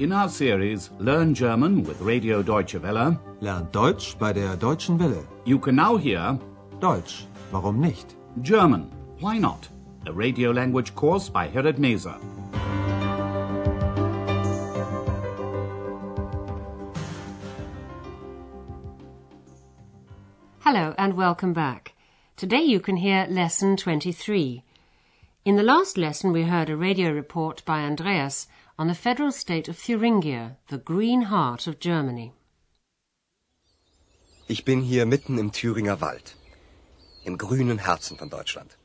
In our series Learn German with Radio Deutsche Welle, Lernt Deutsch bei der Deutschen Welle. you can now hear Deutsch, warum nicht? German, Why Not? A radio language course by Herrad Meese. Hello and welcome back. Today you can hear lesson 23. In the last lesson we heard a radio report by Andreas on the federal state of Thuringia, the green heart of Germany. Ich bin hier mitten im Thüringer Wald, im grünen Herzen von Deutschland.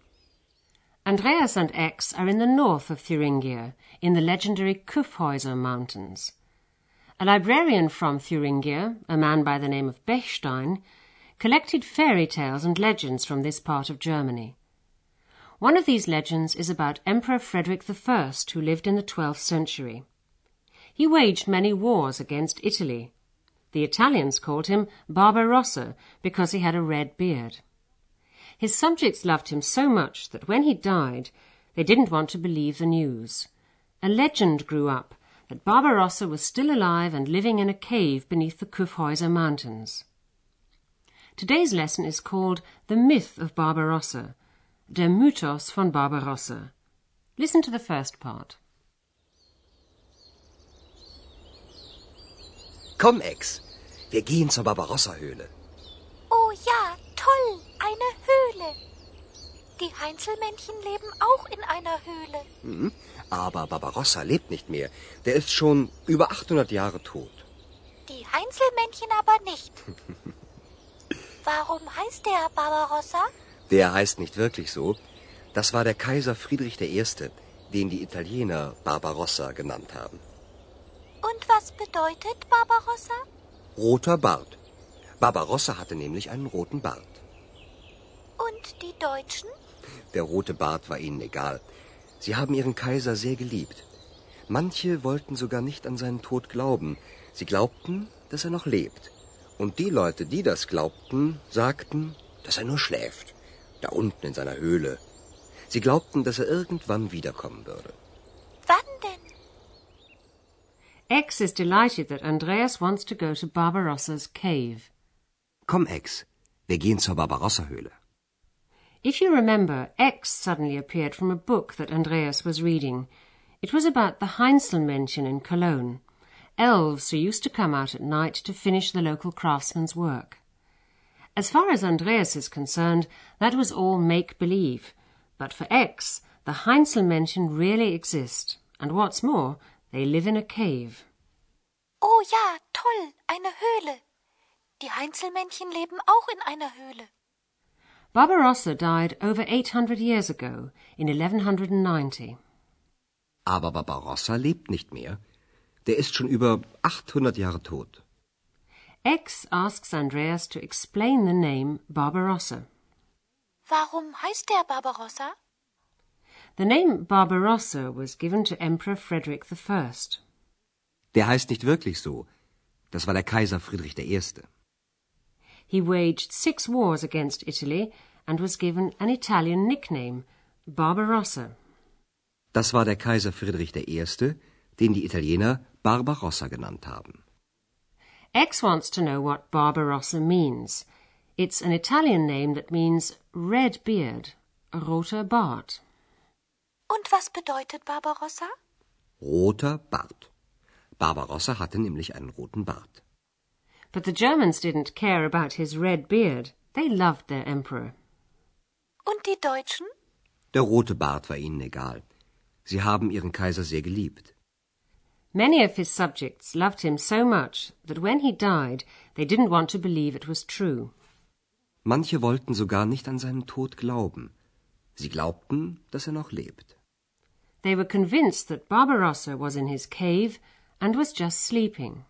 Andreas and Ex are in the north of Thuringia, in the legendary Kyffhäuser Mountains. A librarian from Thuringia, a man by the name of Bechstein, collected fairy tales and legends from this part of Germany. One of these legends is about Emperor Frederick I, who lived in the 12th century. He waged many wars against Italy. The Italians called him Barbarossa because he had a red beard. His subjects loved him so much that when he died, they didn't want to believe the news. A legend grew up that Barbarossa was still alive and living in a cave beneath the Kyffhäuser Mountains. Today's lesson is called The Myth of Barbarossa, Der Mythos von Barbarossa. Listen to the first part. Komm, Ex, wir gehen zur Barbarossa-Höhle. Oh ja, toll, eine Höhle. Die Heinzelmännchen leben auch in einer Höhle. Mhm. Aber Barbarossa lebt nicht mehr. Der ist schon über 800 Jahre tot. Die Heinzelmännchen aber nicht. Warum heißt der Barbarossa? Der heißt nicht wirklich so. Das war der Kaiser Friedrich I., den die Italiener Barbarossa genannt haben. Und was bedeutet Barbarossa? Roter Bart. Barbarossa hatte nämlich einen roten Bart. Und die Deutschen? Der rote Bart war ihnen egal. Sie haben ihren Kaiser sehr geliebt. Manche wollten sogar nicht an seinen Tod glauben. Sie glaubten, dass er noch lebt. Und die Leute, die das glaubten, sagten, dass er nur schläft, da unten in seiner Höhle. Sie glaubten, dass er irgendwann wiederkommen würde. Wann denn? Ex is delighted that Andreas wants to go to Barbarossa's cave. Komm, Ex, wir gehen zur Barbarossa-Höhle. If you remember, Ex suddenly appeared from a book that Andreas was reading. It was about the Heinzelmännchen in Cologne, elves who used to come out at night to finish the local craftsman's work. As far as Andreas is concerned, that was all make-believe. But for Ex, the Heinzelmännchen really exist. And what's more, they live in a cave. Oh ja, toll, eine Höhle. Die Heinzelmännchen leben auch in einer Höhle. Barbarossa died over 800 years ago, in 1190. Aber Barbarossa lebt nicht mehr. Der ist schon über 800 Jahre tot. Ex asks Andreas to explain the name Barbarossa. Warum heißt der Barbarossa? The name Barbarossa was given to Emperor Frederick I. Der heißt nicht wirklich so. Das war der Kaiser Friedrich I. He waged six wars against Italy and was given an Italian nickname, Barbarossa. Das war der Kaiser Friedrich I., den die Italiener Barbarossa genannt haben. X wants to know what Barbarossa means. It's an Italian name that means red beard, roter Bart. Und was bedeutet Barbarossa? Roter Bart. Barbarossa hatte nämlich einen roten Bart. But the Germans didn't care about his red beard. They loved their emperor. Und die Deutschen? Der rote Bart war ihnen egal. Sie haben ihren Kaiser sehr geliebt. Many of his subjects loved him so much that when he died, they didn't want to believe it was true. Manche wollten sogar nicht an seinen Tod glauben. Sie glaubten, dass er noch lebt. They were convinced that Barbarossa was in his cave and was just sleeping.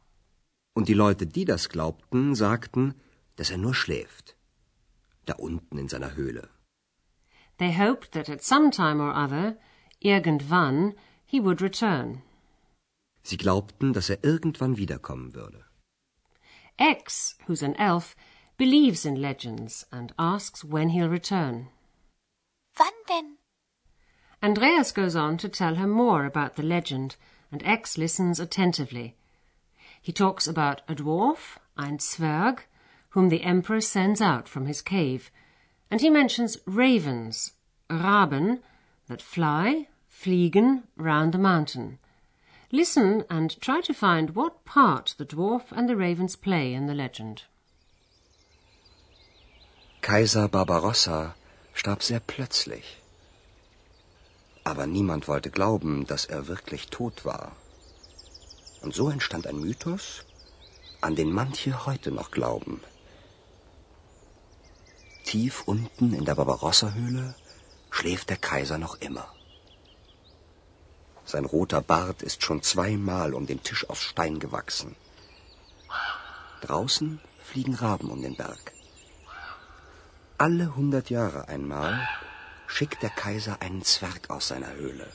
Und die Leute, die das glaubten, sagten, dass er nur schläft. Da unten in seiner Höhle. They hoped that at some time or other, irgendwann, he would return. Sie glaubten, dass er irgendwann wiederkommen würde. Ex, who's an elf, believes in legends and asks when he'll return. Wann denn? Andreas goes on to tell her more about the legend and Ex listens attentively. He talks about a dwarf, ein Zwerg, whom the emperor sends out from his cave, and he mentions ravens, Raben, that fly, fliegen, round the mountain. Listen and try to find what part the dwarf and the ravens play in the legend. Kaiser Barbarossa starb sehr plötzlich. Aber niemand wollte glauben, dass er wirklich tot war. Und so entstand ein Mythos, an den manche heute noch glauben. Tief unten in der Barbarossa-Höhle schläft der Kaiser noch immer. Sein roter Bart ist schon zweimal um den Tisch aus Stein gewachsen. Draußen fliegen Raben um den Berg. Alle hundert Jahre einmal schickt der Kaiser einen Zwerg aus seiner Höhle.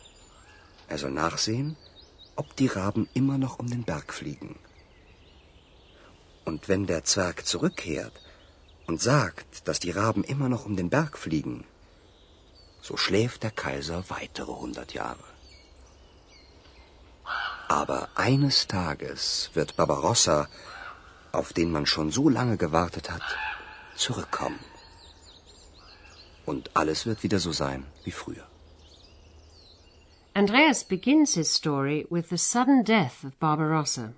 Er soll nachsehen, ob die Raben immer noch um den Berg fliegen. Und wenn der Zwerg zurückkehrt und sagt, dass die Raben immer noch um den Berg fliegen, so schläft der Kaiser weitere hundert Jahre. Aber eines Tages wird Barbarossa, auf den man schon so lange gewartet hat, zurückkommen. Und alles wird wieder so sein wie früher. Andreas begins his story with the sudden death of Barbarossa.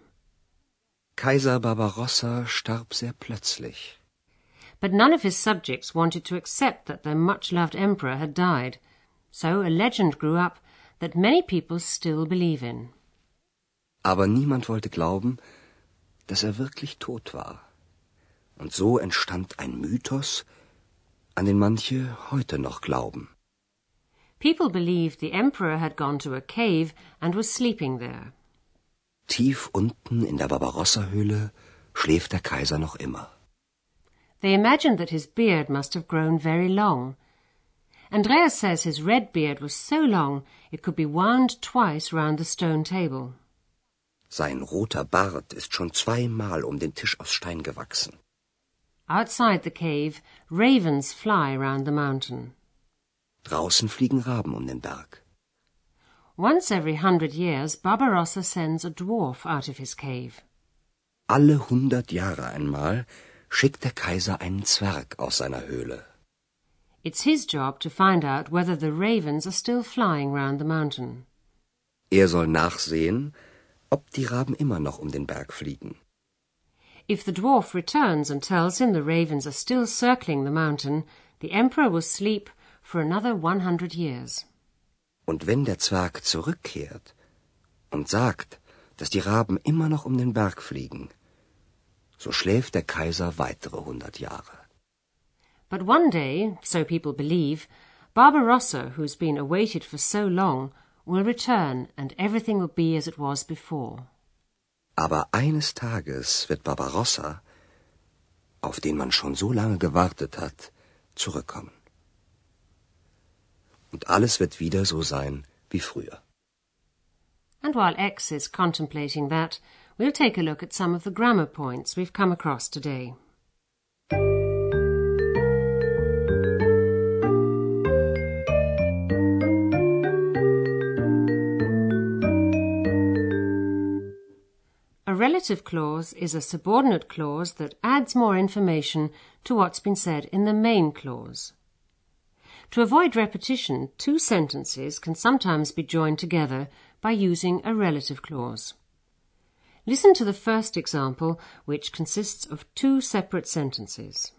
Kaiser Barbarossa starb sehr plötzlich. But none of his subjects wanted to accept that their much loved emperor had died, so a legend grew up that many people still believe in. Aber niemand wollte glauben, dass er wirklich tot war. Und so entstand ein Mythos, an den manche heute noch glauben. People believed the emperor had gone to a cave and was sleeping there. Tief unten in der Barbarossa-Höhle schläft der Kaiser noch immer. They imagined that his beard must have grown very long. Andreas says his red beard was so long it could be wound twice round the stone table. Sein roter Bart ist schon zweimal um den Tisch aus Stein gewachsen. Outside the cave, ravens fly round the mountain. Draußen fliegen Raben um den Berg. Once every hundred years, Barbarossa sends a dwarf out of his cave. Alle hundert Jahre einmal schickt der Kaiser einen Zwerg aus seiner Höhle. It's his job to find out whether the ravens are still flying round the mountain. Er soll nachsehen, ob die Raben immer noch um den Berg fliegen. If the dwarf returns and tells him the ravens are still circling the mountain, the emperor will sleep for another 100 years. Und wenn der Zwerg zurückkehrt und sagt, dass die Raben immer noch um den Berg fliegen, so schläft der Kaiser weitere hundert Jahre. But one day, so people believe, Barbarossa, who's been awaited for so long, will return and everything will be as it was before. Aber eines Tages wird Barbarossa, auf den man schon so lange gewartet hat, zurückkommen. Und alles wird wieder so sein wie früher. And while Ex is contemplating that, we'll take a look at some of the grammar points we've come across today. A relative clause is a subordinate clause that adds more information to what's been said in the main clause. To avoid repetition, two sentences can sometimes be joined together by using a relative clause. Listen to the first example, which consists of two separate sentences.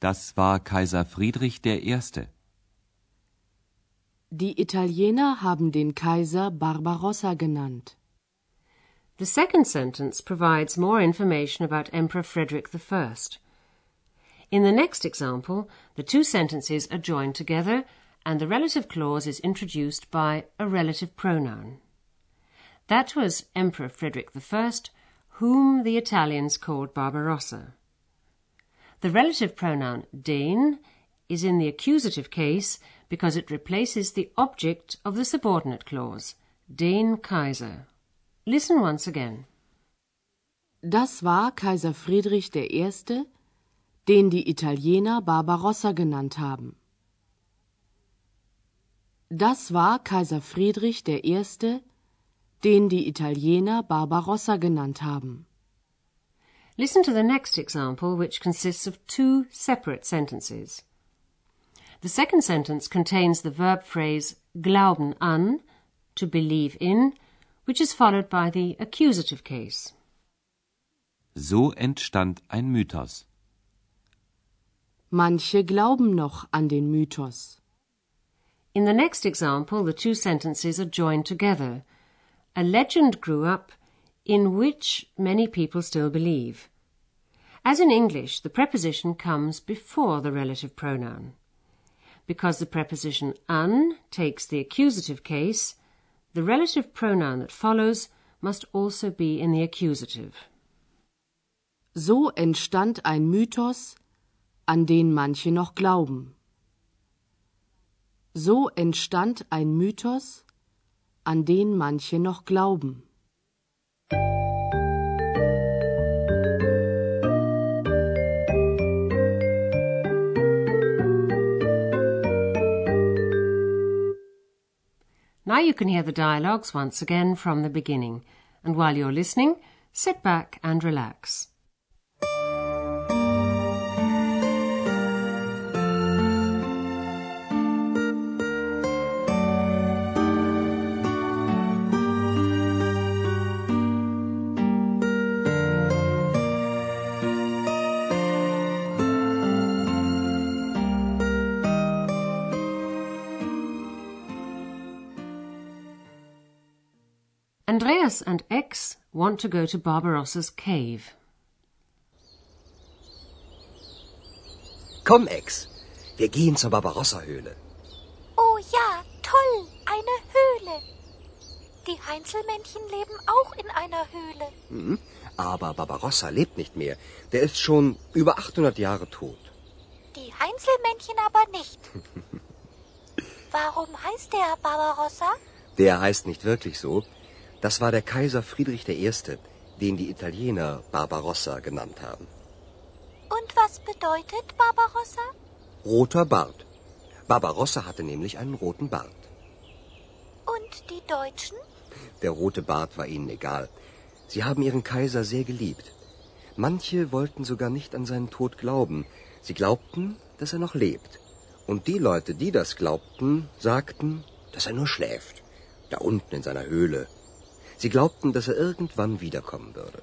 Das war Kaiser Friedrich der Erste. Die Italiener haben den Kaiser Barbarossa genannt. The second sentence provides more information about Emperor Frederick I. In the next example, the two sentences are joined together and the relative clause is introduced by a relative pronoun. That was Emperor Frederick I, whom the Italians called Barbarossa. The relative pronoun den is in the accusative case because it replaces the object of the subordinate clause, den Kaiser. Listen once again. Das war Kaiser Friedrich I., den die Italiener Barbarossa genannt haben. Das war Kaiser Friedrich I., den die Italiener Barbarossa genannt haben. Listen to the next example, which consists of two separate sentences. The second sentence contains the verb phrase glauben an, to believe in, which is followed by the accusative case. So entstand ein Mythos. Manche glauben noch an den Mythos. In the next example, the two sentences are joined together. A legend grew up in which many people still believe. As in English, the preposition comes before the relative pronoun. Because the preposition an takes the accusative case, the relative pronoun that follows must also be in the accusative. So entstand ein Mythos, an den manche noch glauben. So entstand ein Mythos, an den manche noch glauben. Now you can hear the dialogues once again from the beginning, and while you're listening, sit back and relax. Andreas and X want to go to Barbarossa's cave. Komm, Ex, wir gehen zur Barbarossa-Höhle. Oh ja, toll, eine Höhle. Die Heinzelmännchen leben auch in einer Höhle. Hm, aber Barbarossa lebt nicht mehr. Der ist schon über 800 Jahre tot. Die Heinzelmännchen aber nicht. Warum heißt der Barbarossa? Der heißt nicht wirklich so. Das war der Kaiser Friedrich I., den die Italiener Barbarossa genannt haben. Und was bedeutet Barbarossa? Roter Bart. Barbarossa hatte nämlich einen roten Bart. Und die Deutschen? Der rote Bart war ihnen egal. Sie haben ihren Kaiser sehr geliebt. Manche wollten sogar nicht an seinen Tod glauben. Sie glaubten, dass er noch lebt. Und die Leute, die das glaubten, sagten, dass er nur schläft. Da unten in seiner Höhle, Sie glaubten, dass er irgendwann wiederkommen würde.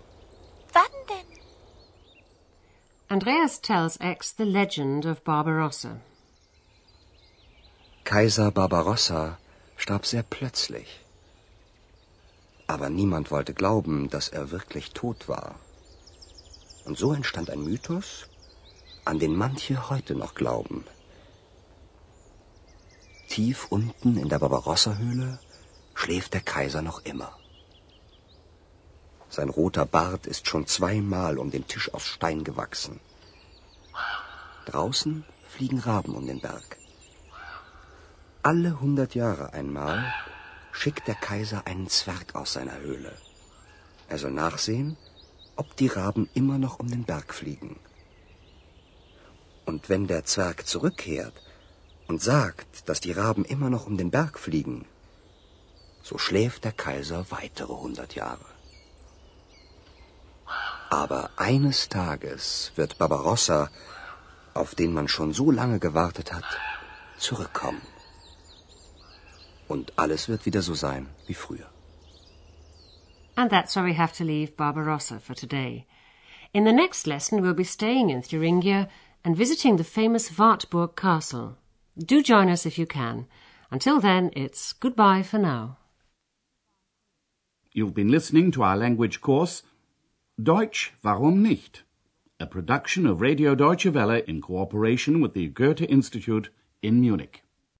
Wann denn? Andreas tells X the legend of Barbarossa. Kaiser Barbarossa starb sehr plötzlich. Aber niemand wollte glauben, dass er wirklich tot war. Und so entstand ein Mythos, an den manche heute noch glauben. Tief unten in der Barbarossa-Höhle schläft der Kaiser noch immer. Sein roter Bart ist schon zweimal um den Tisch aus Stein gewachsen. Draußen fliegen Raben um den Berg. Alle hundert Jahre einmal schickt der Kaiser einen Zwerg aus seiner Höhle. Er soll nachsehen, ob die Raben immer noch um den Berg fliegen. Und wenn der Zwerg zurückkehrt und sagt, dass die Raben immer noch um den Berg fliegen, so schläft der Kaiser weitere hundert Jahre. Aber eines Tages wird Barbarossa, auf den man schon so lange gewartet hat, zurückkommen. Und alles wird wieder so sein wie früher. And that's where we have to leave Barbarossa for today. In the next lesson, we'll be staying in Thuringia and visiting the famous Wartburg Castle. Do join us if you can. Until then, it's goodbye for now. You've been listening to our language course Deutsch, warum nicht? A production of Radio Deutsche Welle in cooperation with the Goethe Institute in Munich.